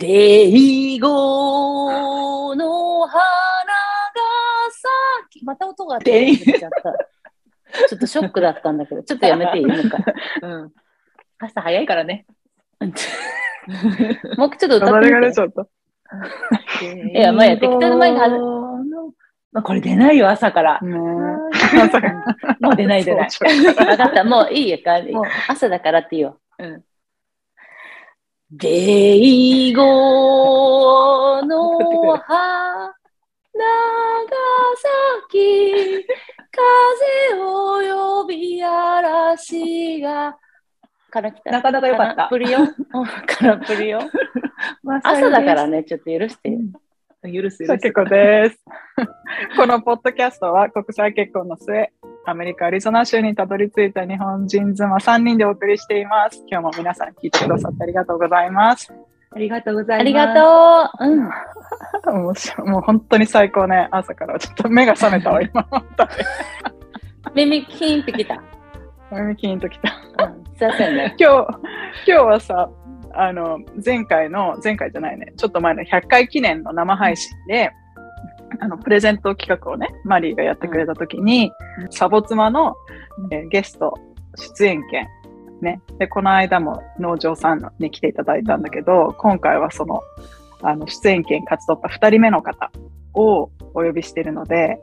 デイゴの花が咲き、また音が出てちゃった。ちょっとショックだったんだけど、ちょっとやめていい？のか。うん。朝早いからね。もうちょっと歌って誰が出みて。ちゃった。いやまあや適当な前にはまあ、これ出ないよ、朝から。ね もう出ない出ない。早朝わかった、もういいよ、朝だからっていいよ。うん。デイゴの花が咲き、風を呼び嵐が。から来た。なかなか良かったプリよ。うんカラプリよ。まあ朝だから。ね、ちょっと許してよ。許す許す。結構です。このポッドキャストは国際結婚の末、アメリカ・アリゾナ州にたどり着いた日本人妻3人でお送りしています。今日も皆さん聞いてくださってありがとうございます。ありがとうございます。ありがとう。うん。面白いもう本当に最高ね。朝からちょっと目が覚めたわ、今。耳キーンってきた。耳キーンときた。うん。すいませんね。今日、今日はさ、あの、前回の、前回じゃないね、ちょっと前の100回記念の生配信で、あの、プレゼント企画をね、マリーがやってくれたときに、サボ妻の、えーゲスト出演権、ね。で、この間も農場さんに来ていただいたんだけど、今回はその、あの、出演権勝ち取った2人目の方をお呼びしているので、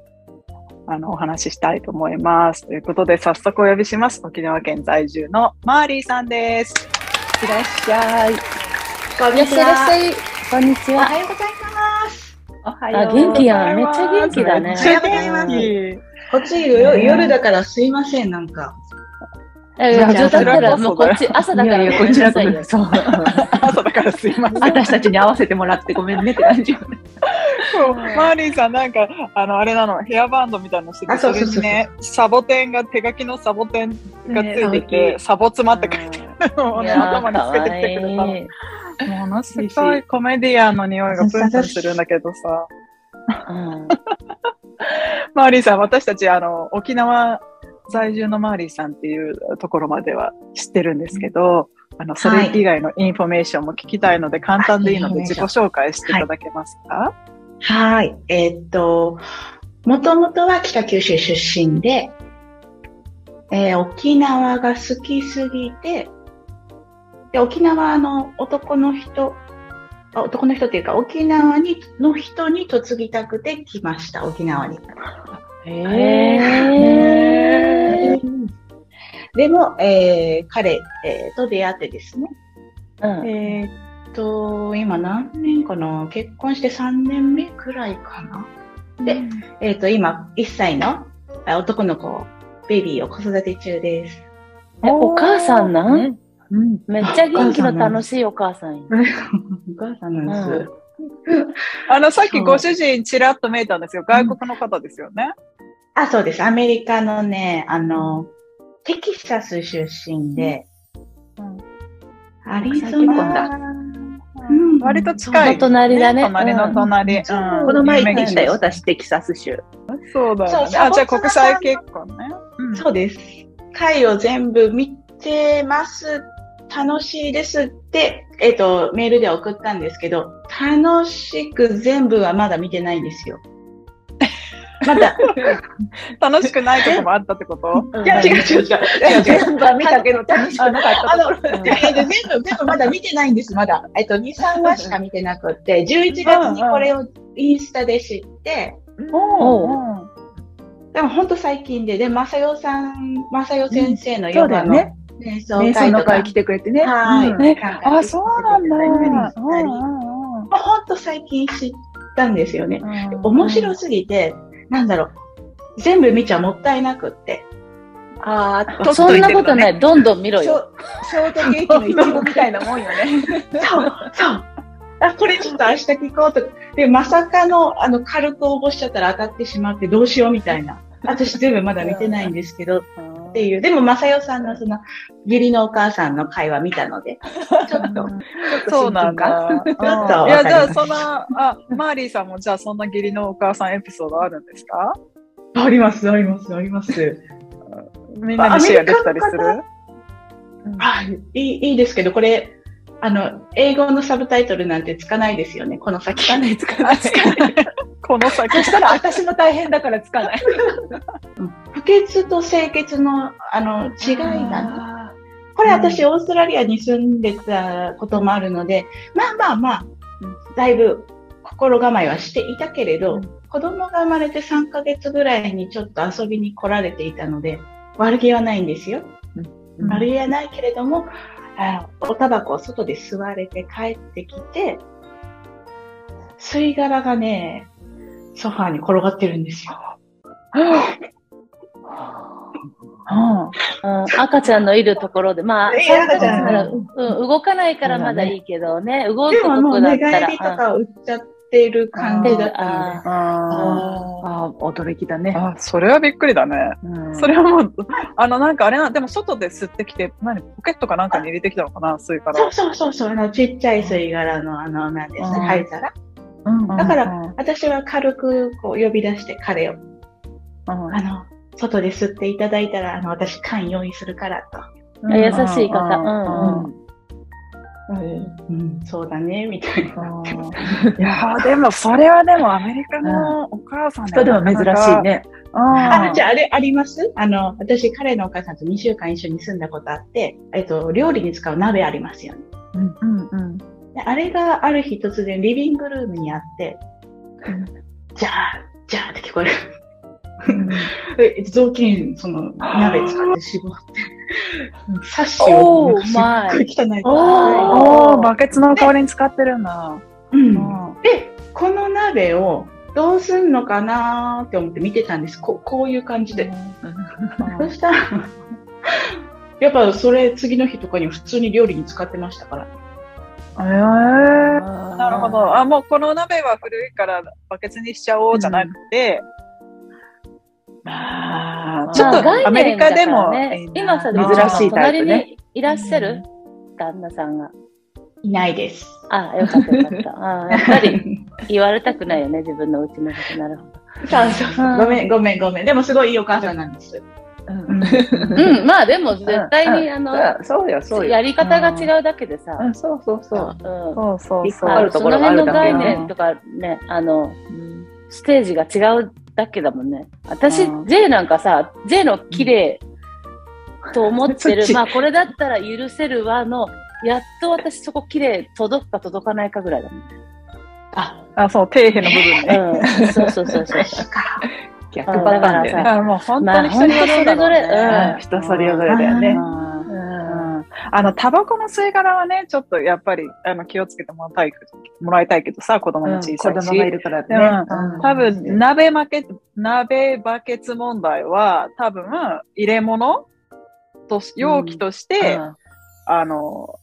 あの、お話ししたいと思います。ということで、早速お呼びします。沖縄県在住のマーリーさんです。いらっしゃい。こんいらっしゃいいらっしゃい。こんにちは。おはようございます。おはよう。あ、元気やん。めっちゃ元気だね。こっちよ夜だからすいません、なんか。え、じゃあ普通だったらもうここっち、朝だからいやいや、こちらこそ。よそう。朝だからすいません。私たちに合わせてもらってごめんねって感じよね。そうマーリーさんなんか、あの、あれなの、ヘアバンドみたいなのしてて、れにね、サボテンが、手書きのサボテンがついてねて、サボ妻って書いてあるのをね、いやー頭につけてきてくれたの。ものすごいコメディアンの匂いがプンプンするんだけどさ、うん。マーリーさん、私たち、あの、沖縄在住のマーリーさんっていうところまでは知ってるんですけど、あの、それ以外のインフォメーションも聞きたいので、簡単でいいので自己紹介していただけますか？はい。えーっと、もともとは北九州出身で、えー沖縄が好きすぎて、で沖縄の男の人、あ男の人っていうか、沖縄にの人に嫁ぎたくて来ました、沖縄に。へー。でも、えー彼、えーと出会ってですね、うん。えーっと、今何年かな？結婚して3年目くらいかな。で、えーっと、今、1歳のあ男の子、ベビーを子育て中です。えお母さんなんうん。めっちゃ元気の楽しいお母さんやお母さんなんです。あの、さっきご主人ちらっと見えたんですよ。外国の方ですよね。あ、そうです。アメリカのね、あの、テキサス出身で、アリゾナ。だうん割と近い、お隣だね隣の隣。うんうんこの前行ってきたよ、私、テキサス州。そうだよね。そうあ、じゃあ国際結婚ね。うんそうです。回を全部見てます。楽しいですって、えっ、と、メールで送ったんですけど、楽しく全部はまだ見てないんですよ。まだ、楽しくないとこもあったってこと？いや、違う違う違う。全部は見たけど楽しくなかったあの、全部、全部まだ見てないんです、まだ。えっと、2、3話しか見てなくって、11月にこれをインスタで知って、おうでも本当最近で、で、まさよさん、まさよ先生のヨガのね。瞑想の会来てくれてね。はい。うんえあ、そうなんだ。本当最近知ったんですよね。うん面白すぎて、なんだろう、全部見ちゃもったいなくって。ああ、そんなことないい。どんどん見ろよ。ショートケーキのイチゴみたいなもんよね。そう、そう。あ、これちょっと明日聞こうとか。で、まさかの、あの、軽く応募しちゃったら当たってしまってどうしようみたいな。私全部まだ見てないんですけど、っていう。でも、まさよさんのその、義理のお母さんの会話見たので、ちょっと、そうなんだ。うん。ちょっといや、じゃあ、そんな、あ、マーリーさんも、じゃあ、そんな義理のお母さんエピソードあるんですか？あります、あります、あります。みんなにシェアできたりする？はい、いい、いいですけど、これ、あの、英語のサブタイトルなんてつかないですよね、この先。つかない、つかない。この先そしたら私も大変だからつかない。不潔と清潔の、あの、違いがね。あこれ私、オーストラリアに住んでたこともあるので、まあまあまあ、だいぶ心構えはしていたけれど、うん子供が生まれて3ヶ月ぐらいにちょっと遊びに来られていたので、悪気はないんですよ。うん悪気はないけれども、あおタバコを外で吸われて帰ってきて、吸い殻がね、ソファーに転がってるんですよ。うんうん、赤ちゃんのいるところで、まあ、いや3ヶ月赤ちゃんなら、うん、動かないからまだいいけどね、動くとこだったら。寝返りとか売っちゃってる感じだった。ああ驚きだね。あ、それはびっくりだね。うんそれはもう、あの、なんかあれな、でも外で吸ってきて、何、ポケットかなんかに入れてきたのかな、吸いから。そうそうそうそう、あの、ちっちゃい吸い殻の、あの、なんですうんね、灰皿。うんだからうん私は軽くこう呼び出して彼を、うんあの、外で吸っていただいたら、あの、私缶用意するからと。あ優しい方。うんうん。うんうん、そうだね、みたいな。いやーでも、それはでもアメリカのお母さん人でも珍しい。ね。あ、じゃゃあ、あれ、あります？あの、私、彼のお母さんと2週間一緒に住んだことあって、えっと、料理に使う鍋ありますよね。うんうん。であれがある日突然リビングルームにあって、じゃあ、じゃあって聞こえる。で雑巾、その、鍋使って絞って、サッシを、Oh すっごい汚いおおー、バケツの代わりに使ってるんだ。で、この鍋をどうすんのかなーって思って見てたんです。ここういう感じで。そしたら、やっぱそれ次の日とかに普通に料理に使ってましたから。えー、なるほど。あ、もうこの鍋は古いからバケツにしちゃおうじゃなくて、まあ、ちょっとアメリカでも、今さ、珍しいタイプね隣にいらっしゃる？旦那さんが。いないです。あよかったよかった。あやっぱり言われたくないよね、自分のうちのこと。なるほど。そうそうそうごめん、ごめん、ごめん。でもすごいいいお母さんなんです。うんうん、まあでも絶対に、あの、うんそうよ、そうよ。やり方が違うだけでさ、うん、そうそうそう。うんそうそうそう。あるとその辺のころがあるだけ概念とかね、あの、ステージが違うだけだもんね。私、うん J なんかさ、J の綺麗と思ってる、まあこれだったら許せるわの、やっと私そこ綺麗届くか届かないかぐらいだもん。あ、あ、そう、底辺の部分ね。うん、そうそうそうそう。逆パターンだよね。あもう本当に人によるんだろうね。まあうん人それぞれだよね。うんうんあの、タバコの吸い殻はね、ちょっとやっぱり、あの、気をつけてもらいたいけど、もらいたいけどさ、子供も小さいし。子供がいるからね。うん多分、鍋負け、鍋バケツ問題は、多分、入れ物とし、容器として、あの、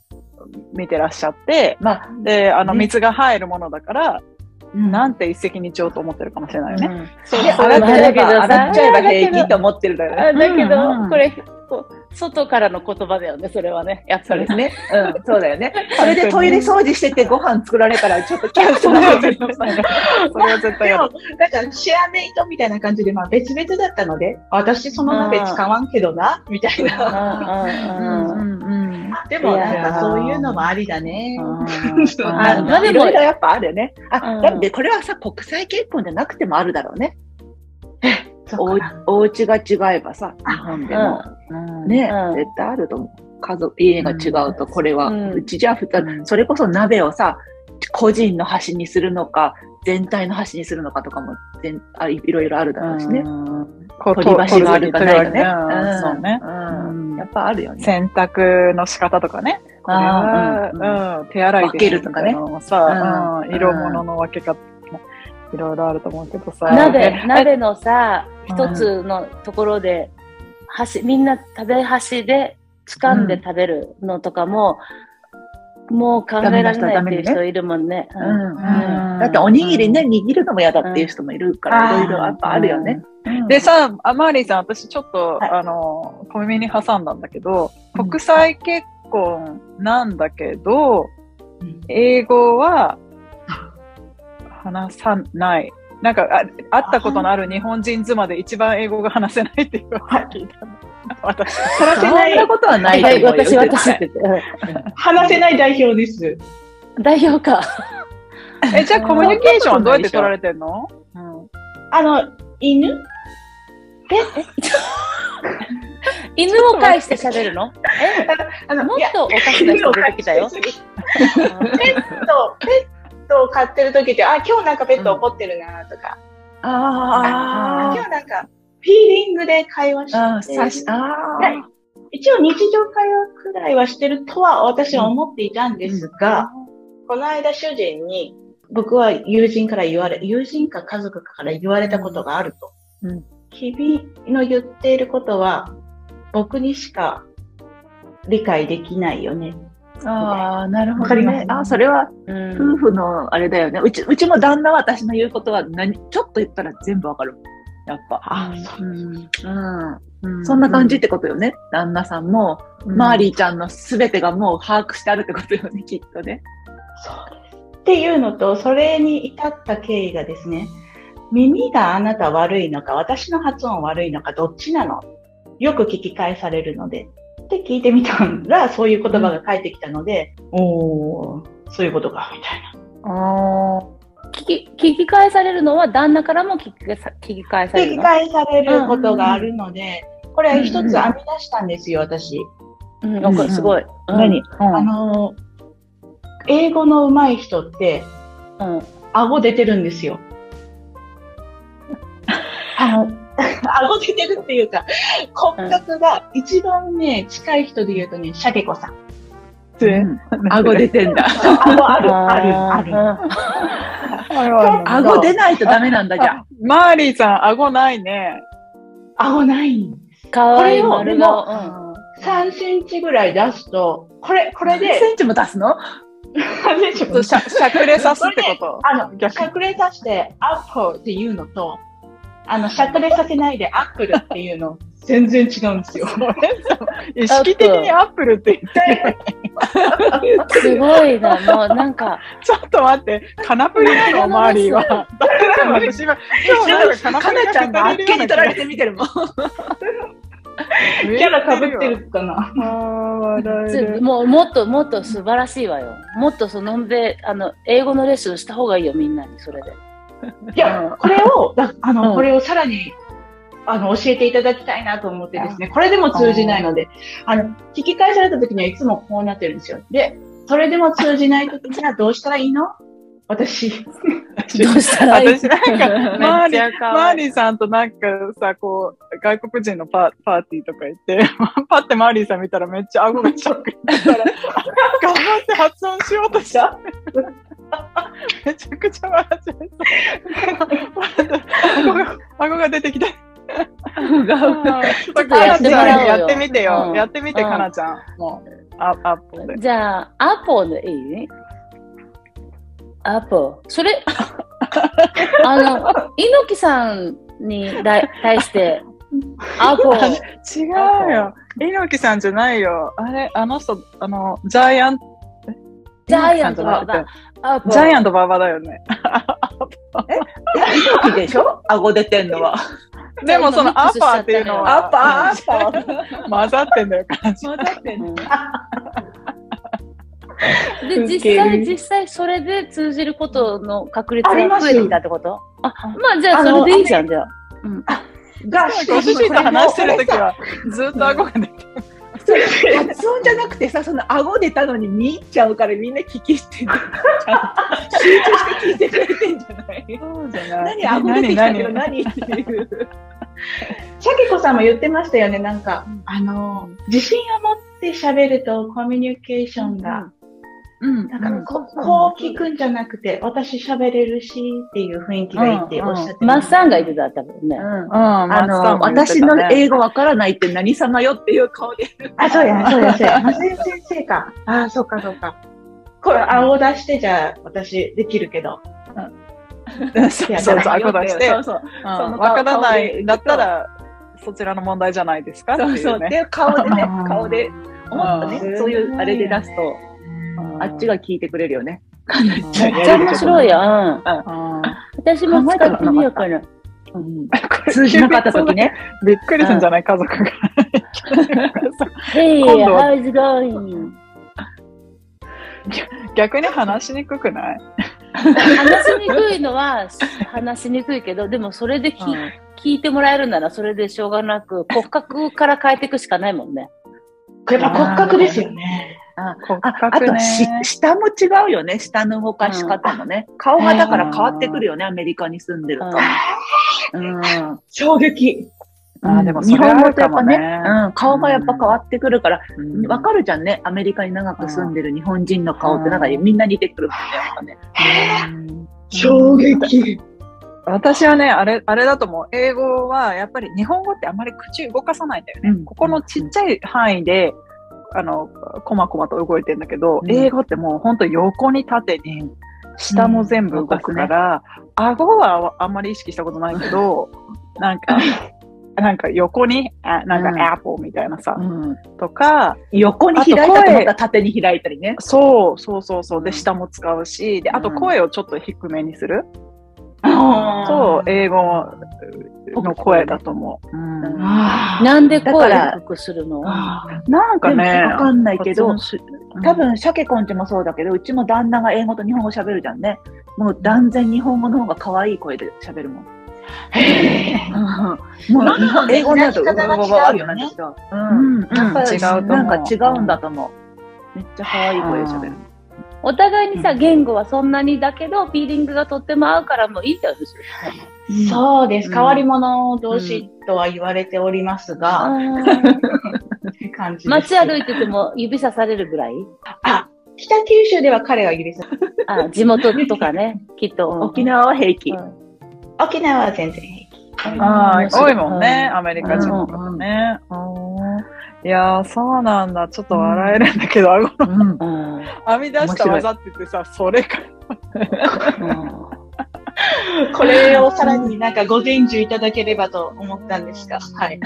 見てらっしゃって、まあ、で、あの、ね水が入るものだから、うんなんて一石二鳥と思ってるかもしれないよね。うんで、そうそう洗っちゃえば、だけどさ洗っちゃえば平気と思ってるだよね。あだけど、うんうんこれ、こう外からの言葉だよね、それはね。やっぱりね。うん、そうだよね。それでトイレ掃除しててご飯作られたら、ちょっとキャッそとなるれは絶対、それは絶対やでも、なんかシェアメイトみたいな感じで、まあ別々だったので、私その鍋使わんけどな、みたいな。うんうんうんうんでもなんかそういうのもありだね。あなんだまあでもいろいろやっぱあるよね。あ、うんだってこれはさ、国際結婚じゃなくてもあるだろうね。おお家が違えばさ、日本でも。ね、うん絶対あると思う。家族、家が違うと、これは、うんうちじゃふたうんそれこそ鍋をさ、個人の端にするのか、全体の端にするのかとかも、全あいいろいろあるだろうしね。こう取り箸があるかないかね。うんそうね。うんうんやっぱあるよね。洗濯の仕方とかね。これは、あうん、手洗いで分けるとかねさ、ううんん、色物の分け方いろいろあると思うけどさ。鍋、え鍋のさ、うん一つのところで、箸、みんな食べ箸で掴んで食べるのとかも、もう考えられないっていう人いるもんね。だっておにぎりね、握るのも嫌だっていう人もいるから、いろいろやっぱあるよね。でさ、アマーリーさん、私ちょっと、はい。あの、小耳に挟んだんだけど、国際結婚なんだけど、うん。英語は話さない。なんかあ、会ったことのある日本人妻で一番英語が話せないっていう。のを聞いた。の。私。話せないそんなことはないと思うよ私、絶私対って。話せない代表です。うん代表か。え、じゃあコミュニケーションはどうやって取られてんの？うん。あの、犬？犬を介して喋るの？あの、いや、もっとおかしな人出てきたよ。ペット、ペットを飼ってる時って、あ、今日なんかペット怒ってるなとか、ああ今日なんか、フィーリングで会話して一応日常会話くらいはしてるとは私は思っていたんですが、この間主人に、僕は友人から言われ、友人か家族かから言われたことがあると。うん君の言っていることは、僕にしか理解できないよね。あ、ああ、なるほど。ねあ、それはうん夫婦のあれだよね。うち、うちも旦那は私の言うことは何、ちょっと言ったら全部わかる。やっぱ。あ、うん。うん。うんそんな感じってことよね。旦那さんも、うんマーリーちゃんのすべてがもう把握してあるってことよね、きっとね。そうです。っていうのと、それに至った経緯がですね、耳があなた悪いのか、私の発音悪いのか、どっちなの？よく聞き返されるので。って聞いてみたら、そういう言葉が返ってきたので、おー、そういうことか、みたいな。あー聞き聞き返されるのは旦那からも聞き返さ聞き返され聞き返されることがあるので、これは一つ編み出したんですよ、私。うんなんかすごい。うん何？あの、英語の上手い人って、うん顎出てるんですよ。あの、顎出てるっていうか、骨格が一番ね、近い人で言うとね、シャケ子さん。うん顎出てんだ。顎ある、ある、ある。顎出ないとダメなんだ、じゃあ。マーリーさん、顎ないね。顎ない。かわいいこれを丸でも。3センチぐらい出すと、これ、これ何で、センチも出すのちょっとしゃ、しゃくれさすってことあの、しゃくれさせて、アップルっていうのと、あの、しゃくれさせないでアップルっていうの、全然違うんですよ。意識的にアップルって言ってる。すごいな、もうなんか、ちょっと待って、カナプリなの、マーリーは。だから私は、今日なんかカナちゃんがあっけに取られて見てるもん。キ キャラ被ってるかな。もうもっともっと素晴らしいわよ。もっとそのんべあの英語のレッスンした方がいいよ、みんなに、それで。いや、これを、だあの、うんこれをさらに、あの、教えていただきたいなと思ってですね、これでも通じないので、あの、聞き返された時にはいつもこうなってるんですよ。で、それでも通じない時にはどうしたらいいの？私。どうしたらいい？私なんか、マーリー、マーーリーさんとなんかさ、こう、外国人のパパーティーとか行って、パってマーリーさん見たらめっちゃ顎がショックだから、頑張って発音しようとした。めちゃくちゃ笑っちゃった。顎が出てきた。ちょっととやってもらおうよやってみてよ。うんやってみて、うんかなちゃん。もう、アアップで。じゃあ、アポでいい？アポ。それ、あの、猪木さんにだ対して、アポ。違うよ。猪木さんじゃないよ。あれ、あの人、あの、ジャイアント、ジャイアントバアポ。ジャイアントババだよね。猪木 でしょ？顎出てんのは。でもそのアッパーっていうのは、アッパー、アッパー。混ざってんだよ、感じ。混ざってんの。う んで、実際、実際それで通じることの確率が増えてきたってこと？あ、まあじゃあそれでいいじゃん、じゃあ。うん。が、ご主人と話してるときは、ずっと顎が出て発音じゃなくてさ、その顎出たのに見入っちゃうからみんな聞きしてんの。ちゃんと集中して聞いてくれてんじゃない？そうじゃない。何顎出てきたけど何何っていう。シャケ子さんも言ってましたよね、なんか、あの、自信を持って喋るとコミュニケーションが、うん。なん。かここう聞くんじゃなくて、私喋れるしっていう雰囲気がいいっておっしゃってマッサンが言てってた、多分ね。うん。うん、あの、私の英語わからないって何様よっていう顔で。あ、そうや、そうや、そうや。松井先生か。あ、そうか、そうか。これ、青出してじゃあ、私できるけど。そうそう、顎出して、そうそう。わからないだったら、そちらの問題じゃないですかってそうそう。いうね。で、顔でねうん、顔で、思ったね。う、ん。そういうあれで出すと、あっちが聞いてくれるよね。めっちゃ面白いよ。うん。うん私も使ってみようかな。うん通じなかった時ね。びっくりするんじゃない家族が。Hey, how's it going? 逆に話しにくくない？話しにくいのは話しにくいけど、でもそれでき、聞いてもらえるならそれでしょうがなく、骨格から変えていくしかないもんね。やっぱ骨格ですよね。あ骨あ。とし、下も違うよね。下の動かし方もね。顔がだから変わってくるよね。アメリカに住んでると。うん。衝撃。あーでもそ日本語とやっぱねね、うん、顔がやっぱ変わってくるから、うんわかるじゃんね。アメリカに長く住んでる日本人の顔ってなんかみんな似てくるもんね。やっぱね。衝撃。私はね、あれ、あれだと思う。英語は、やっぱり日本語ってあんまり口動かさないんだよね。うんここのちっちゃい範囲で、あの、こまこまと動いてんだけど、うん。英語ってもうほんと横に縦に、下も全部動くから、顎はあんまり意識したことないけど、なんか、なんか横に、あなんうん。かアップルみたいなさ、うん。とか、横に開いたと思ったら縦に開いたりね。そうそうそうそう。で、うん。下も使うし、で、あとうん。声をちょっと低めにする。あと、英語の声だと思う。なんで声だから低くするの？あなんかね、わかんないけど、多、分、シャケコンチもそうだけど、うちも旦那が英語と日本語喋るじゃんね。もう断然日本語の方が可愛い声で喋るもん。もう日本英語になると、うわう。やっぱり違うと思うなんか違うんだと思う。めっちゃ可愛い声で喋る。お互いにさ、うん。言語はそんなにだけど、フィーリングがとっても合うからもういいんだよね。ーそうです。うん。変わり者同士とは言われておりますが、感じ街歩いてても指さされるぐらい？あ、北九州では彼が指さあ地元とかね、きっと。沖縄は平気。うん。沖縄は全然平気。あ多いもんね、うん。アメリカ人の方ね。うんいやー、そうなんだ。ちょっと笑えるんだけど、顎のうん。うん編み出した技って言ってさ、それか。うんこれをさらになんかご伝授いただければと思ったんですが、はい。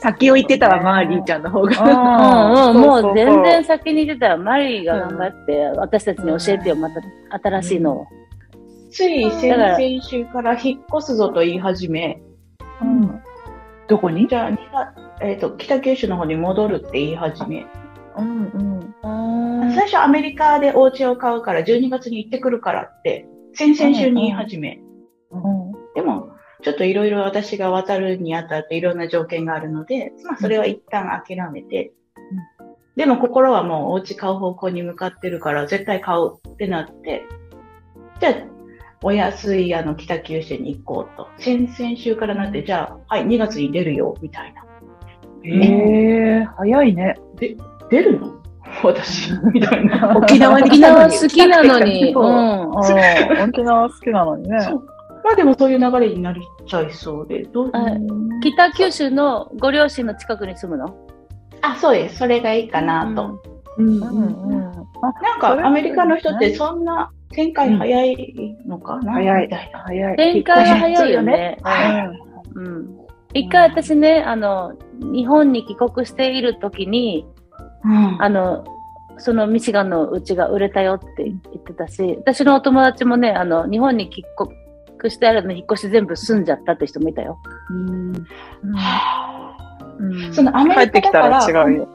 先を言ってたわ、マーリーちゃんの方が。うんうん、もそうそうそうう全然先に出たら、マリーが頑張って、私たちに教えてよ、また新しいのを。つい先だから々週から引っ越すぞと言い始め、うんどこに？じゃあ、えっ、と、北九州の方に戻るって言い始め、うんうん。うん最初アメリカでお家を買うから12月に行ってくるからって、先々週に言い始め、でも、ちょっといろいろ私が渡るにあたっていろんな条件があるので、まあそれは一旦諦めて、でも心はもうお家買う方向に向かってるから絶対買うってなって、じゃあ、お安いあの北九州に行こうと。先々週からなって、じゃあ、はい、2月に出るよ、みたいな。ええ早いね。出るの？私、みたいな。沖縄に沖来たのに。縄好きなのに、沖縄好きなのにね。まあでもそういう流れになりちゃいそうで、どう？あ北九州のご両親の近くに住むの？あ、そうです。それがいいかなと。うんうんうん。なんかアメリカの人ってそんな展開早いのかな、早い。早い。展開は早いよね。ううん。一回私ね、あの、日本に帰国している時に、うんあの、そのミシガンのうちが売れたよって言ってたし、私のお友達もね、あの、日本に帰国してあるの引っ越し全部住んじゃったって人もいたよ。ん。うんそのアメ帰ってきたリカだからら違うよ。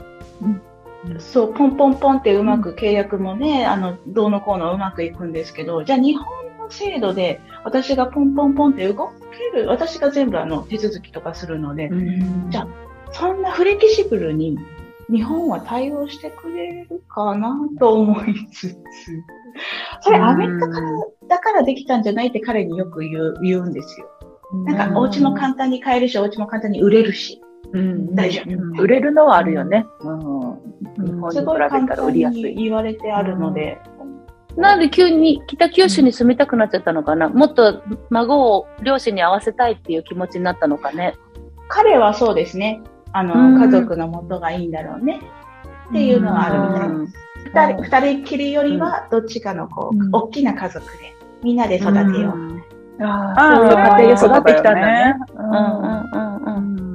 そう、ポンポンポンってうまく契約もね、あの、どうのこうのうまくいくんですけど、じゃあ日本の制度で私がポンポンポンって動ける、私が全部あの手続きとかするので、うんじゃあそんなフレキシブルに日本は対応してくれるかなと思いつつ、それアメリカからだからできたんじゃないって彼によく言う言うんですよ。なんかお家も簡単に買えるし、お家も簡単に売れるし。うん大丈夫うん売れるのはあるよね。うん。日本に比すごいべ簡単たら売りやすい。に言われてあるので、なんで急に北九州に住みたくなっちゃったのかな、もっと孫を両親に会わせたいっていう気持ちになったのかね？彼はそうですね。あの、うん家族の元がいいんだろうね。っていうのはあるみたいです。二人、二人きりよりは、どっちかのこう、うん大きな家族で、みんなで育てよう。あああ、そういう家庭で育ってきたんだね。うんうんうんうん。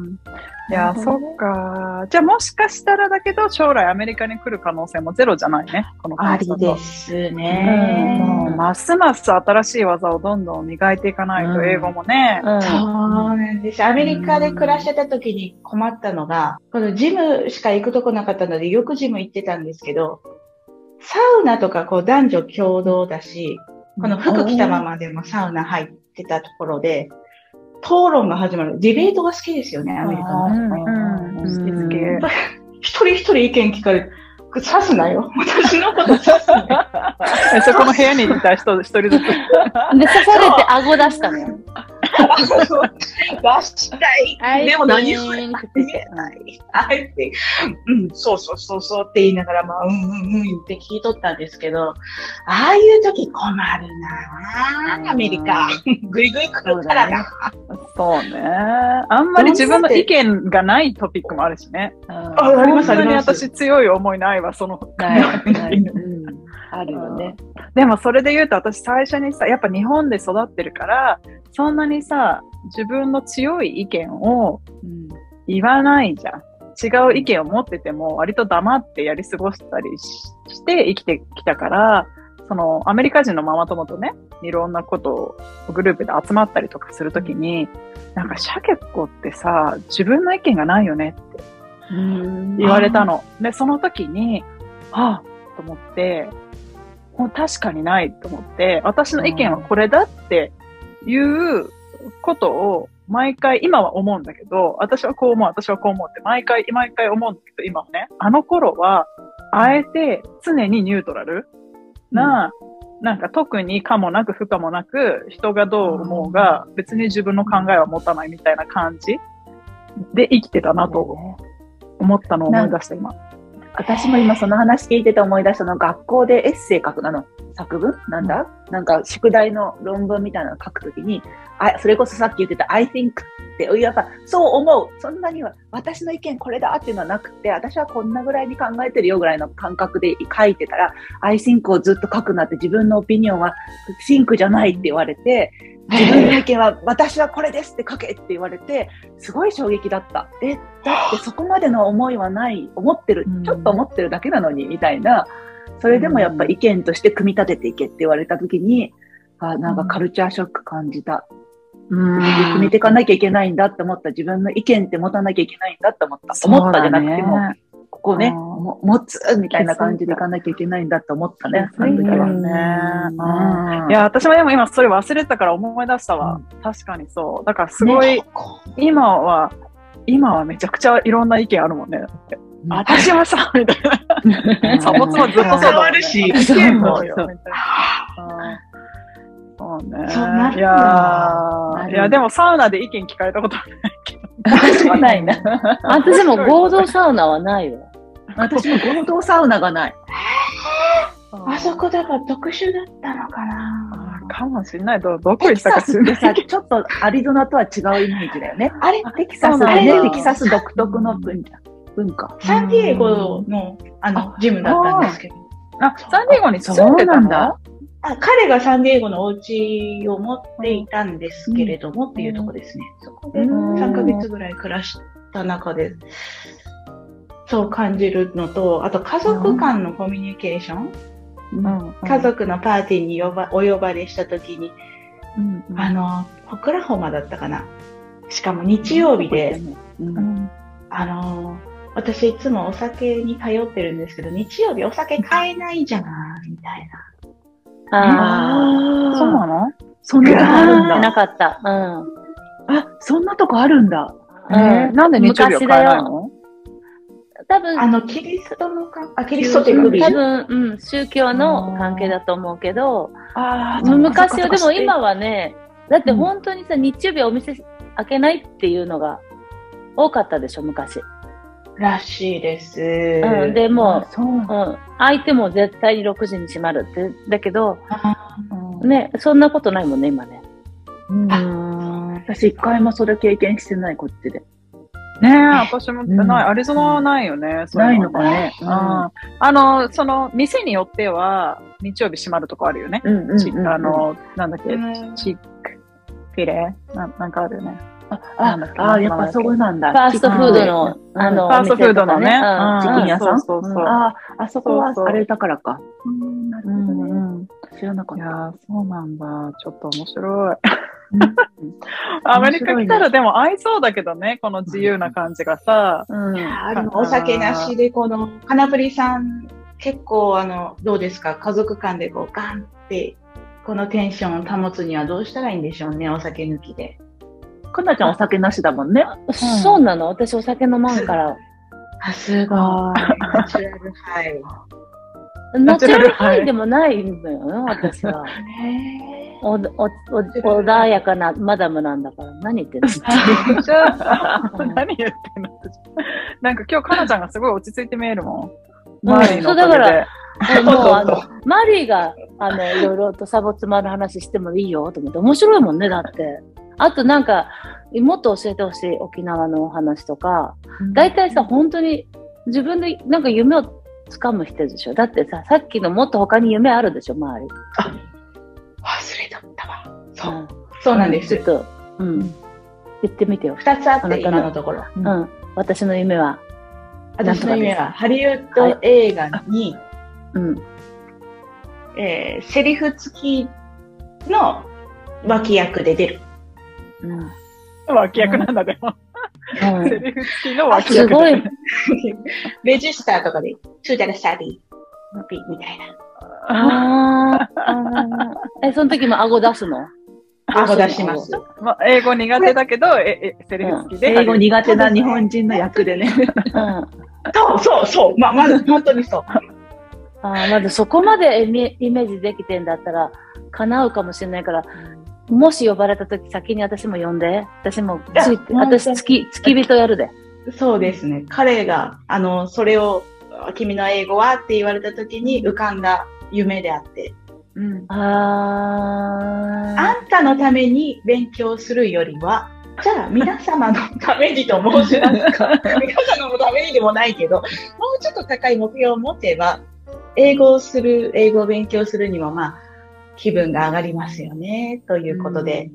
いや、そっか。じゃあもしかしたらだけど、将来アメリカに来る可能性もゼロじゃないね。このありですね。もうますます新しい技をどんどん磨いていかないと、うん英語もね。うん。そうなんです。アメリカで暮らしてた時に困ったのが、このジムしか行くとこなかったので、よくジム行ってたんですけど、サウナとかこう男女共同だし、この服着たままでもサウナ入ってたところで、討論が始まる。ディベートが好きですよね、アメリカの。一人一人意見聞かれて、刺すなよ。私のこと刺すなよ。えそこの部屋にいた人一人ずつ。で、刺されて顎出したのよ。出したい。でも何も言言えない。あえて、うん、そうそうそうそうって言いながら、まあ、うんうんうんって聞いとったんですけど、ああいう時困るなぁアメリカ。ぐいぐい来るからな。そうね。あんまり自分の意見がないトピックもあるしね。あありますあ本当にります私強い思いないわ、その。ない、ない。うん。あるよね。でもそれで言うと私最初にさ、やっぱ日本で育ってるから、そんなにさ、自分の強い意見をうん。言わないじゃん。違う意見を持ってても割と黙ってやり過ごしたりしして生きてきたから、そのアメリカ人のママ友とね、いろんなことをグループで集まったりとかするときに、なんかシャケっ子ってさ、自分の意見がないよねってうん言われたの。で、その時に、ああ、と思って、もう確かにないと思って、私の意見はこれだっていうことを毎回、今は思うんだけど、私はこう思う、私はこう思うって毎回、毎回思うんだけど、今はね、あの頃は、あえて常にニュートラルな、なんか特に可もなく不可もなく、人がどう思うが、別に自分の考えは持たないみたいな感じで生きてたなと思ったのを思い出した、今。私も今その話聞いてて思い出したの学校でエッセイ書くなの作文？なんだ、なんか宿題の論文みたいなの書くときにあそれこそさっき言ってた I think ってやっぱそう思う。そんなには私の意見これだっていうのはなくて私はこんなぐらいに考えてるよぐらいの感覚で書いてたら I think をずっと書くなって自分のオピニオンは think じゃないって言われて自分の意見は私はこれですって書けって言われてすごい衝撃だった。え、だってそこまでの思いはない、思ってるうん、ちょっと思ってるだけなのに、みたいな。それでもやっぱ意見として組み立てていけって言われたときに、あなんかカルチャーショック感じた。うん組みていかなきゃいけないんだって思った。自分の意見って持たなきゃいけないんだって思った。思ったじゃなくても、ここね、持つみたいな感じでいかなきゃいけないんだって思ったね、その時は。うんねうんいや、私もでも今それ忘れてたから思い出したわ。確かにそう。だからすごい、今は、今はめちゃくちゃいろんな意見あるもんね。私はさ、みたいな。サボツもずっとそうだね。変わるしそうね。そうなるいやいや、でもサウナで意見聞かれたことはないけど。私もないな。私も合同サウナはないわ。私も合同サウナがない。あそこだから特殊だったのかなあかもしれない。どどこ行ったかサスってさ、知らないけど。ちょっとアリゾナとは違うイメージだよね。あれテキサスはね、テキサス独特の文化。文化。サンディエゴのあのジムだったんですけど。あ、サンディエゴに住んでたのだ。あ彼がサンディエゴのお家を持っていたんですけれどもっていうとこですね。そこでうん。3ヶ月ぐらい暮らした中で、そう感じるのと、あと家族間のコミュニケーション、うん。家族のパーティーに呼ばお呼ばれした時に、うんうん。あの、オクラホマだったかな。しかも日曜日で、うんうん。あの、私いつもお酒に頼ってるんですけど、日曜日お酒買えないじゃない、みたいな。ああ、そうなの？そんなとこあるんだ。なかった。うん。あ、そんなとこあるんだ。えーなんで日曜日は買えないの？多分、あの、キリストのか、あ、キリストっていうか、多分、うん、宗教の関係だと思うけど、あ昔は、でも今は、はね、だって本当にさ、日曜日はお店開けないっていうのが多かったでしょ、昔。らしいです。うん、でもそうう、うん、相手も絶対に6時に閉まるって、だけど、うんね、そんなことないもんね、今ね。うん私一回もそれ経験してない、こっちで。ねえ、私もうんない。アリゾナはないよね。そうないののかね。うんあの、その、店によっては、日曜日閉まるとこあるよね。あの、なんだっけ、うんチックフィレ？ななんかあるよね。ああ、やっぱそうなんだ。ファーストフードの、うんあの、ファーストフードのね。チキン屋さん？あ、あそこはあれだからか。うん、なるほどうんね。うん知らなかった。いやーそうなんだ。ちょっと面白い。うん アメリカ来たらでも合いそうだけどね、この自由な感じがさ。うん。あのお酒なしで、この、カナプリさん、結構、あの、どうですか？家族間でこう、ガンって、このテンションを保つにはどうしたらいいんでしょうね、お酒抜きで。かなちゃんお酒なしだもんね。そうなの？私お酒飲まんから。あ、すごい。ナチュラルハイ。ナチュラルハイでもないのよ、私は。おおお穏やかなマダムなんだから。何言ってんの？何言ってんの？なんか今日、かなちゃんがすごい落ち着いて見えるもん。マリーのおそうだからも うあの、マリーが、あの、いろいろとサボツマの話してもいいよと思って、面白いもんね、だって。あとなんか、もっと教えてほしい沖縄のお話とか、大体さ、本当に自分でなんか夢を掴む人でしょ？だってさ、さっきのもっと他に夢あるでしょ、周り。忘れとったわ。そう。うんそうなんですちょっ。と、うん。言ってみてよ。二つあって、今のところ。うん。私の夢は。私の夢は、ハリウッド映画に、うん。えーセリフ付きの脇役で出る。うん。脇役なんだ、でも。うんセリフ付きの脇役で。すごい。レジスターとかで、チューダラサディ、ピみたいな。あーあー。え、その時も顎出すの？顎出します。まあ、英語苦手だけど、え、え、セリフ付きで。英語苦手な日本人の役でね。うん。そうそうそう。ま、まず、本当にそう。ああ、まだそこまでイメイメージできてんだったら、叶うかもしれないから、もし呼ばれた時先に私も呼んで、私もつ私付き、付き人やるで。そうですね。彼が、あの、それを、君の英語はって言われた時に浮かんだ夢であって、うん。ああんたのために勉強するよりは、じゃあ皆様のためにと申しますか？皆様のためにでもないけど、もうちょっと高い目標を持てば、英語をする、英語を勉強するにもまあ、気分が上がりますよね、ということで、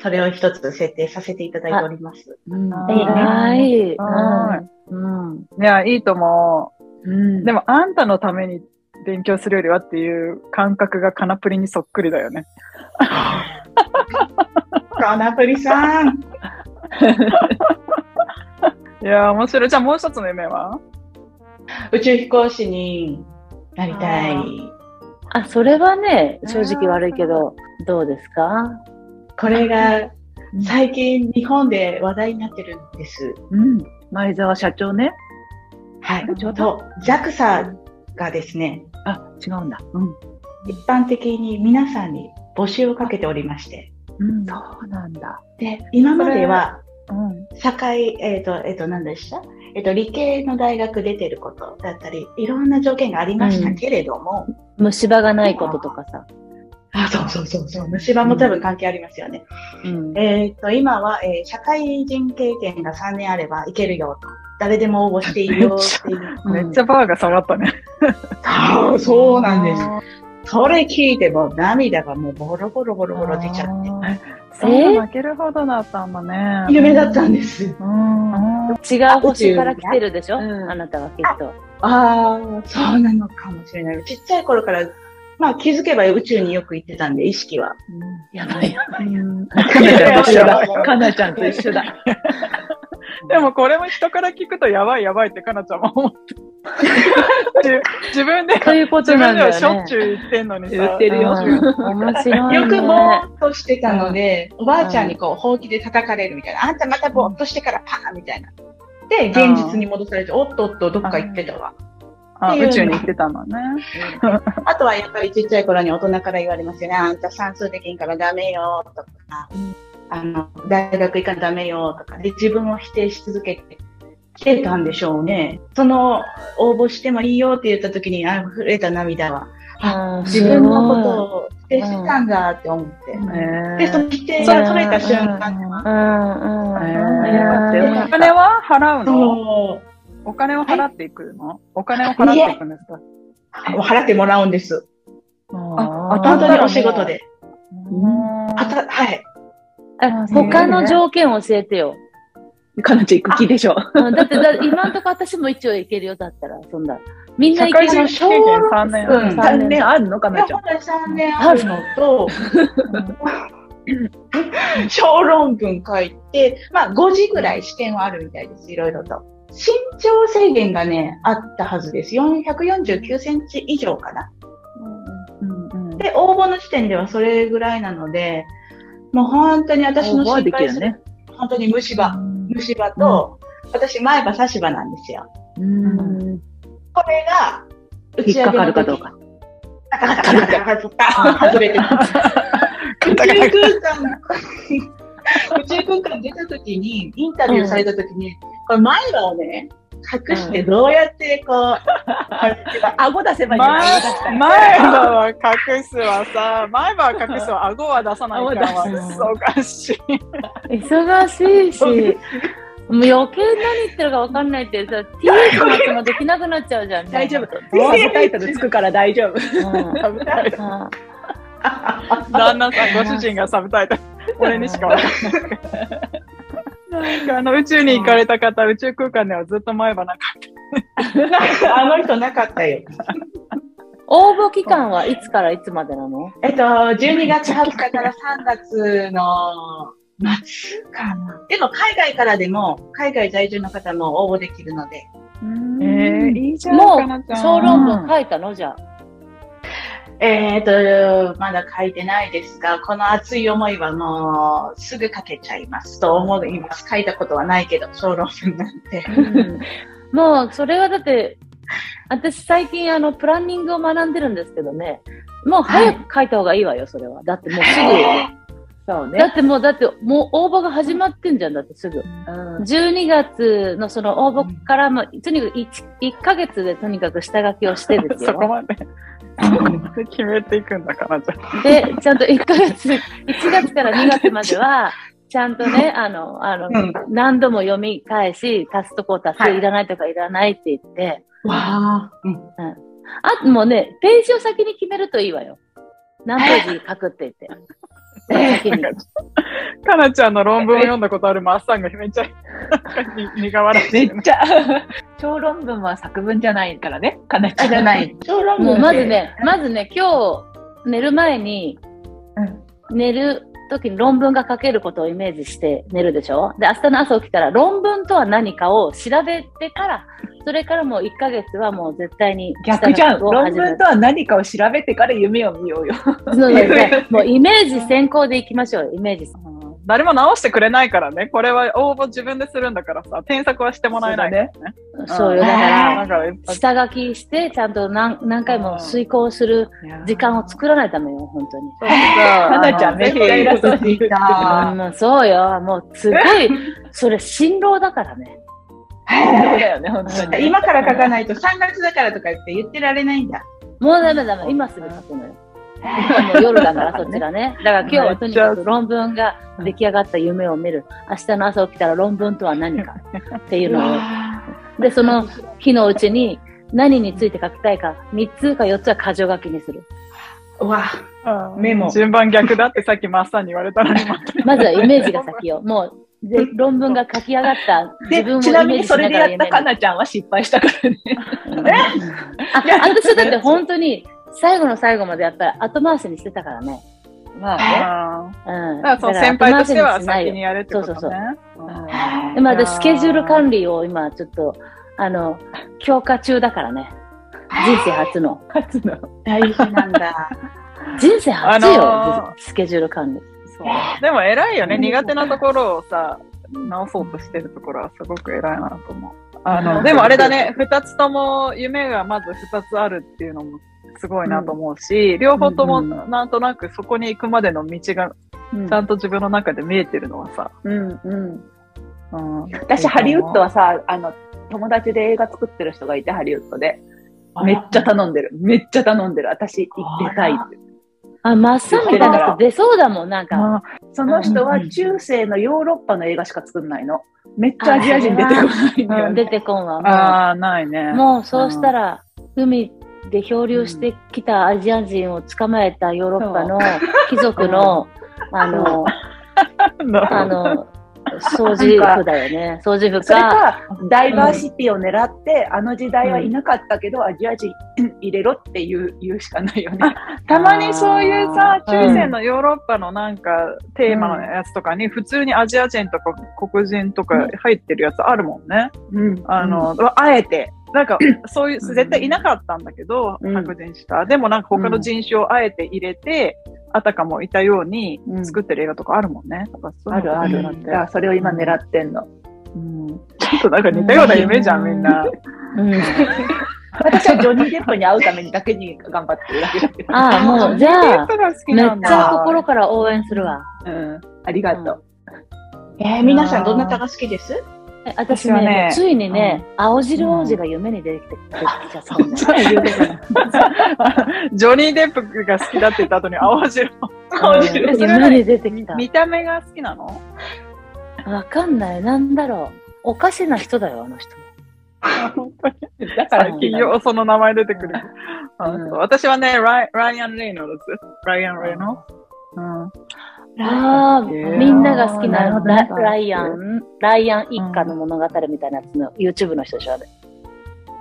それを一つ設定させていただいております。うん。あ、偉い。はうん。うん。いや、いいと思うんう。でも、あんたのために勉強するよりはっていう感覚がカナプリにそっくりだよね。カナプリさん。いや、面白い。じゃあもう一つの夢は？宇宙飛行士になりたい。あ、それはね、正直悪いけど、どうですか？これが最近日本で話題になってるんです。うん。前澤社長ね。はい。ちょうど JAXA がですね、あ、違うんだ。うん。一般的に皆さんに募集をかけておりまして。うん。そうなんだ。で、今まではうん。社会、えっ、と、えっ、と、何でした？えっ、と、理系の大学出てることだったり、いろんな条件がありましたけれども、虫歯がないこととかさ。あ、そうそうそうそう、虫歯も多分関係ありますよね。うん。えっ、と、今は、えー社会人経験が3年あればいけるよと。誰でも応募していいよっていう。う んめっちゃバーが下がったね。そう、そうなんです。それ聞いても涙がもうボロボロボロボロ出ちゃって。そうえ泣けるほどだったんだね。夢だったんです。うん。違う星から来てるでしょ、うん。あなたはきっと。ああ、そうなのかもしれない。ちっちゃい頃から、まあ気づけば宇宙によく行ってたんで、意識は。やばいやばい。かなちゃん。と一緒だ。かなちゃん。と一緒だ。でもこれも人から聞くとやばいやばいってかなちゃん。も思って。自自分で、そういうこと自分でなんだよね。はしょっちゅう言ってんのにさ。言ってるようん面白い、ね。よくぼーっとしてたので、おばあちゃんにこう、ほうきで叩かれるみたいな。あんたまたぼーっとしてからパーンみたいな。で、現実に戻されて、おっとっとどっか行ってたわ。あ宇宙に行ってたのね。あとはやっぱりちっちゃい頃に大人から言われますよね。あんた算数できんからダメよとか、あの、大学行かんダメよとか、で、自分を否定し続けてきてたんでしょうね。その、応募してもいいよって言った時に、あ、溢れた涙は、うん自分のことを否定してたんだって思って。で、その否定が取れた瞬間に。は、お金は払うの？お金を払っていくの？お金を払っていくんですか？払ってもらうんです。あ本当にお仕事で。うん。あた、はい。あ他の条件教えてよ。かなちゃん行く気でしょ。うんだってだ今んとこ私も一応行けるよ、だったら、そんな。みんな社行ける会人経験3年。うん3年あるのかいなちゃん。や本当に3年あるのと、小論文書いて、まあ5時ぐらい試験はあるみたいです、いろいろと。身長制限がね、あったはずです。449センチ以上かな。うんうんで、応募の時点ではそれぐらいなので、もう本当に私の応募は心配する、できるね。本当に虫歯、虫歯と、私前歯差し歯なんですよ。うん。これが、引っかかるかどうか。ガタガタガタガタガタガタ外れてます。宇宙空間、宇宙空間出た時に、インタビューされた時に、これ前歯をね、隠してどうやってこう、顎出せばいい前ら前歯は隠すはさ、前歯は隠すは顎は出さないからは、顎出すそうかしい。忙しいし、もう余計何言ってるか分かんないってさ、TH のやつもできなくなっちゃうじゃん。大丈夫。サブタイトルつくから大丈夫。うんサブタイトルあ旦那さん、ご主人がサブタイトル。俺にしかわかんない。なんかあの宇宙に行かれた方、宇宙空間ではずっと前歯なかっ あの人なかったよ。応募期間はいつからいつまでなの？えっと、12月20日から3月の末かな。でも海外からでも、海外在住の方も応募できるので。た。えー、いいじゃん、もうん小論文書いたの？じゃあ。えっと、まだ書いてないですが、この熱い思いはもうすぐ書けちゃいますと思います。書いたことはないけど、小論文なんて。うんもう、それはだって、私最近あの、プランニングを学んでるんですけどね、もう早く書いた方がいいわよ、それは。だってもうすそうぐ。だってもう、だってもう応募が始まってんじゃん、だってすぐ。うん12月のその応募からも、とにかく 1, 1ヶ月でとにかく下書きをしてですよ。そこまで決めていくんだかなちゃん。で、ちゃんと1ヶ月、1月から2月までは、ちゃんとね、あの、あの、うん何度も読み返し、足すとこ足す、はいいらないとかいらないって言って、わあ。うんあともうね、ページを先に決めるといいわよ。何ページ書くって言って。かなちゃんの論文を読んだことあるマッサンがめっちゃに 苦笑いめっちゃ、小論文は作文じゃないからね、かなちゃん。じゃない。小論文まずね、まずね、今日寝る前に、寝る時に論文が書けることをイメージして寝るでしょ？で、明日の朝起きたら論文とは何かを調べてから、それからもう1ヶ月はもう絶対に逆じゃん。論文とは何かを調べてから夢を見ようよ。そうそうそう もうイメージ先行でいきましょうよ、イメージ。誰も直してくれないからね。これは応募自分でするんだからさ、添削はしてもらえないからね。そうよ。だかだら、から下書きして、ちゃんと何何回も遂行する時間を作らないためよ、本当に。かなちゃんめっちゃ偉そうに言ってるあうん、そうよ。もう、すごい、それ、辛労だからね。そうだよね、本当に。今から書かないと3月だからとか言って言ってられないんだ。もうダメダメ。今すぐ書くのよ。今もう夜だから、そっちがね。だから今日はとにかく論文が出来上がった夢を見る。明日の朝起きたら論文とは何か っていうのを。で、その日のうちに何について書きたいか、3つか4つは箇条書きにする。うわうんメモ順番逆だってさっきマッサンに言われたのにまずはイメージが先よ。もう、で論文が書き上がった自分ちなみにそれでやったかなちゃんは失敗したからね。あ、私だって本当に最後の最後までやっぱり後回しにしてたからね。まあね。うん。だからその先輩としては先にやれってことね。そうそううんでも私スケジュール管理を今ちょっと、あの、強化中だからね。人生初の。勝つの。大事なんだ。人生初よ、あのスケジュール管理。そうでも偉いよね。苦手なところをさ、直そうとしてるところはすごく偉いなと思う。あの、でもあれだね、二つとも夢がまず二つあるっていうのもすごいなと思うし、両方ともうんなんとなくそこに行くまでの道がうんちゃんと自分の中で見えてるのはさ、うんうん。うん、私、ハリウッドはさ、あの、友達で映画作ってる人がいて、ハリウッドで。めっちゃ頼んでる。めっちゃ頼んでる。私、行ってたいって。あ、マッサンみたいな人出そうだもん、なんか。まあその人は中世のヨーロッパの映画しか作んないの。めっちゃアジア人出てこないんだようん、ね。出てこんわ。もああ、ないね。う、もうそうしたら、海で漂流してきたアジア人を捕まえたヨーロッパの貴族の、あの、あの、掃除婦だよね。掃除婦それか、か、ダイバーシティを狙って、あの時代はいなかったけど、アジア人入れろっていう言うしかないよね。たまにそういうさ、中世のヨーロッパのなんかテーマのやつとかに、普通にアジア人とか黒人とか入ってるやつあるもんね。うん。あの、あえて。なんか、そういう、絶対いなかったんだけど、うん白人しか。でもなんか他の人種をあえて入れて、あたかもいたようにうん作ってる映画とかあるもんね。あるある。だそれを今狙ってんの。うんちょっとなんか似たような夢じゃん、みんな。うん。私はジョニー・デップに会うためにだけに頑張ってるだけだけど。ああ、もう、じゃあ、めっなんだ。ちゃ心から応援するわ。うん。ありがとう。えー、皆さんどなたが好きです？え私ね、私はねついにね、青汁王子が夢に出てきて、ちゃったね。ジョニー・デップが好きだって言った後に青汁を。うん夢に出てきた？見た目が好きなの？わかんない。なんだろう。おかしな人だよ、あの人も。本当に？だから最近よ、その名前出てくる。あうん私はね、ライライアン・レイノルズ。ライアン・レイノルズ。うん。ああ、みんなが好きなラライアン、ライアン一家の物語みたいなやつの YouTube の人でしょ、あれ。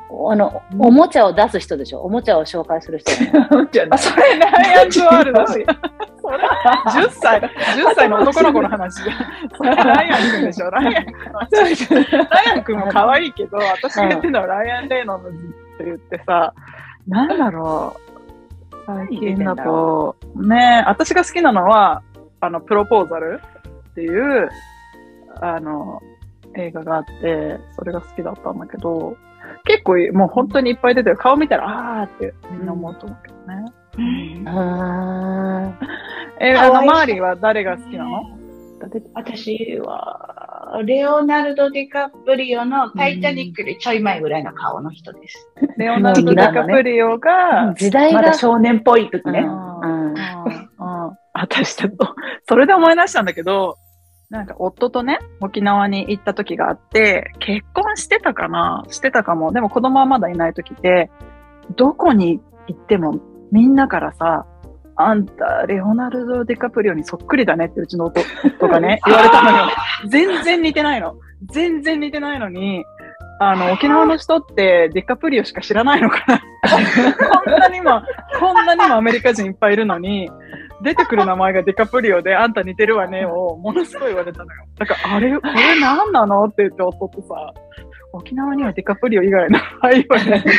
あの、おもちゃを出す人でしょおもちゃを紹介する人。あ、それ、ライアンズワールドだし。それ、10歳、10歳の男の子の話じゃん。それ、ライアン君でしょライアン君。ライアン君も可愛いけど、私が言ってるのはライアン・レイノルズって言ってさ、なんだろう。最近だと、ね私が好きなのは、あの、プロポーザルっていう、あの、映画があって、それが好きだったんだけど、結構もう本当にいっぱい出てる。顔見たら、あーってみんな思うと思うけどね。あえ、あの、かわいいマーリーは誰が好きなの？私は、レオナルド・ディカプリオのタイタニックよりちょい前ぐらいの顔の人です。レオナルド・ディカプリオがあ、、時代がまだ、少年っぽい時ね。うんうんうん私ちょっと、それで思い出したんだけど、なんか夫とね、沖縄に行った時があって、結婚してたかな？してたかも。でも子供はまだいない時で、どこに行ってもみんなからさ、あんた、レオナルド・ディカプリオにそっくりだねってうちの夫夫がね、言われたのよ。全然似てないの。全然似てないのに、あの、沖縄の人ってディカプリオしか知らないのかな こんなにも、こんなにもアメリカ人いっぱいいるのに、出てくる名前がディカプリオで、あんた似てるわね を、ものすごい言われたのよ。だから、あれ、これ何なのって言って夫ってさ、沖縄にはディカプリオ以外の名前はね。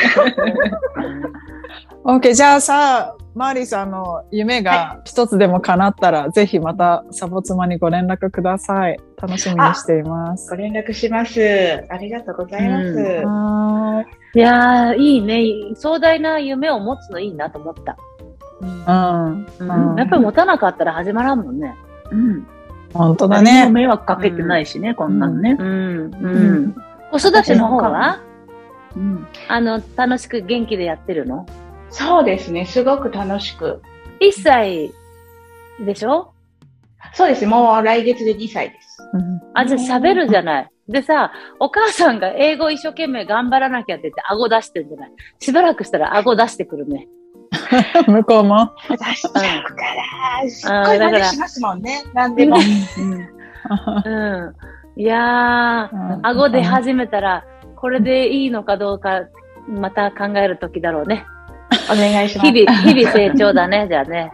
OK、じゃあさ、マーリーさんの夢が一つでも叶ったら、ぜひまたサボ妻にご連絡ください。楽しみにしています。ご連絡します。ありがとうございます。うはーい。いやー、いいね。壮大な夢を持つのいいなと思った。うん。うんやっぱり持たなかったら始まらんもんね。うん。本当だね。迷惑かけてないしね、こんなのね。うん。ううんん。子育ての方は？うん。あの、楽しく元気でやってるの？そうですね。すごく楽しく。?1 歳でしょ？そうです。もう来月で2歳です。あ、じゃあ喋るじゃない。でさ、お母さんが英語一生懸命頑張らなきゃって言って顎出してるんじゃないしばらくしたら顎出してくるね。向こうも？出しちゃうから、すっごい真似しますもんね。なんでも。うん。いやー、うん顎出始めたら、これでいいのかどうか、また考える時だろうね。お願いします。日々、日々成長だね、じゃあね。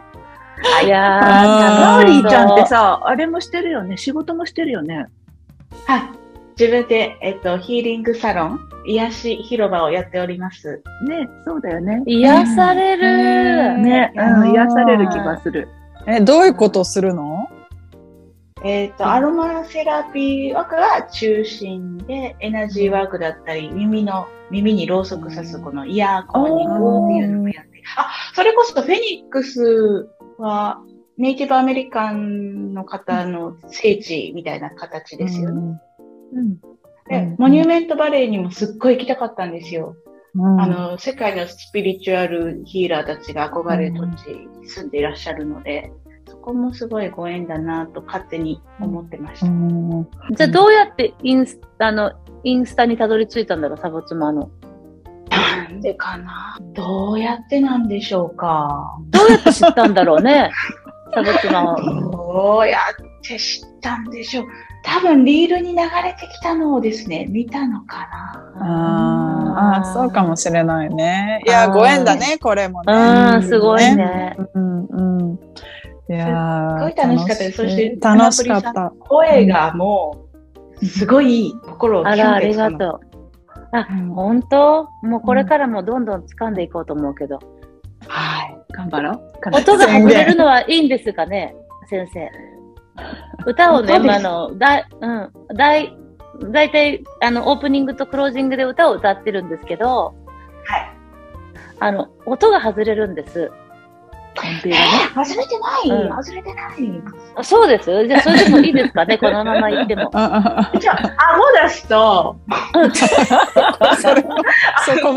いやー、あマーリーちゃんってさ、さ、あれもしてるよね。仕事もしてるよね。はい。自分で、えっと、ヒーリングサロン、癒し広場をやっております。ね、そうだよね。癒される。ね、うん、癒される気がする。え、どういうことするの？えっと、アロマセラピーワークが中心で、エナジーワークだったり、耳の、耳にろうそくさすこのイヤーコーニングっていうのをやって。あ、それこそフェニックスは、ネイティブアメリカンの方の聖地みたいな形ですよね。うん。でうんモニュメントバレーにもすっごい行きたかったんですよ。うんあの、世界のスピリチュアルヒーラーたちが憧れる土地に住んでいらっしゃるので、そこもすごいご縁だなと勝手に思ってました。うんじゃあどうやってインスタの、インスタにたどり着いたんだろう、サボ妻の？なんでかな？どうやってなんでしょうか？どうやって知ったんだろうね、サボ妻を。どうやって知ったんでしょう？多分リールに流れてきたのをですね、見たのかな。あーあー、そうかもしれないね。いや、ご縁だね、これもね。うん、すごいね。うんうん。いやーすごい楽しかったですそして楽しかった。声がもう、すごい心をあら、ありがとう。あうん、本当？もうこれからもどんどん掴んでいこうと思うけど。はい。頑張ろう。音が外れるのはいいんですかね、先生。歌をね、そうですまああの、だい、うん、だい、だいたい、あの、オープニングとクロージングで歌を歌ってるんですけど、はい。あの、音が外れるんです。コンピがね。外れてない、うん外れてない。あそうです。じゃあ、それでもいいですかね、このまま言っても。あああじゃあ、顎出すと、それもそこ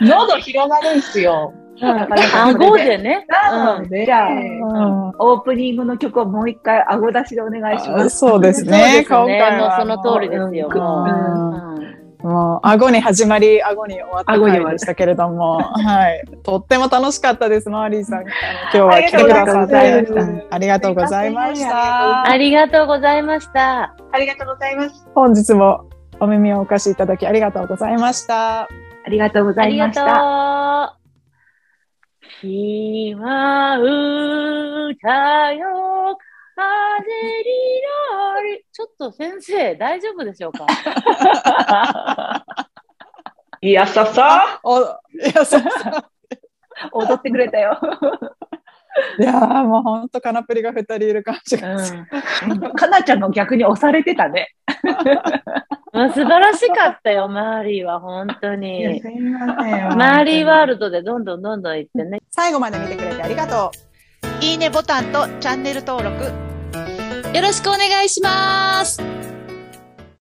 喉広がるんですよ。うん、顎でね。なので、じゃあ、うんオープニングの曲をもう一回顎出しでお願いしまあす。そうですね。今回はもうその通りですよ、うんもう。顎に始まり、顎に終わった顎に終わる回でしたけれども、はい。とっても楽しかったです、マーリーさん。今日は来てくださって。ありがとうございました。ありがとうございました。ありがとうございます。本日もお耳をお貸しいただきありがとうございました。ありがとうございました。とう。ひまうたよ、風に乗り。ちょっと先生、大丈夫でしょうか？いやささ。お、いや、そう踊ってくれたよ。いやーもうほんとカナプリが二人いる感じがする。かなちゃんも逆に押されてたね。まあ素晴らしかったよ、マーリーは、本当に。マーリーワールドでどんどんどんどん行ってね。最後まで見てくれてありがとう。いいねボタンとチャンネル登録よろしくお願いします。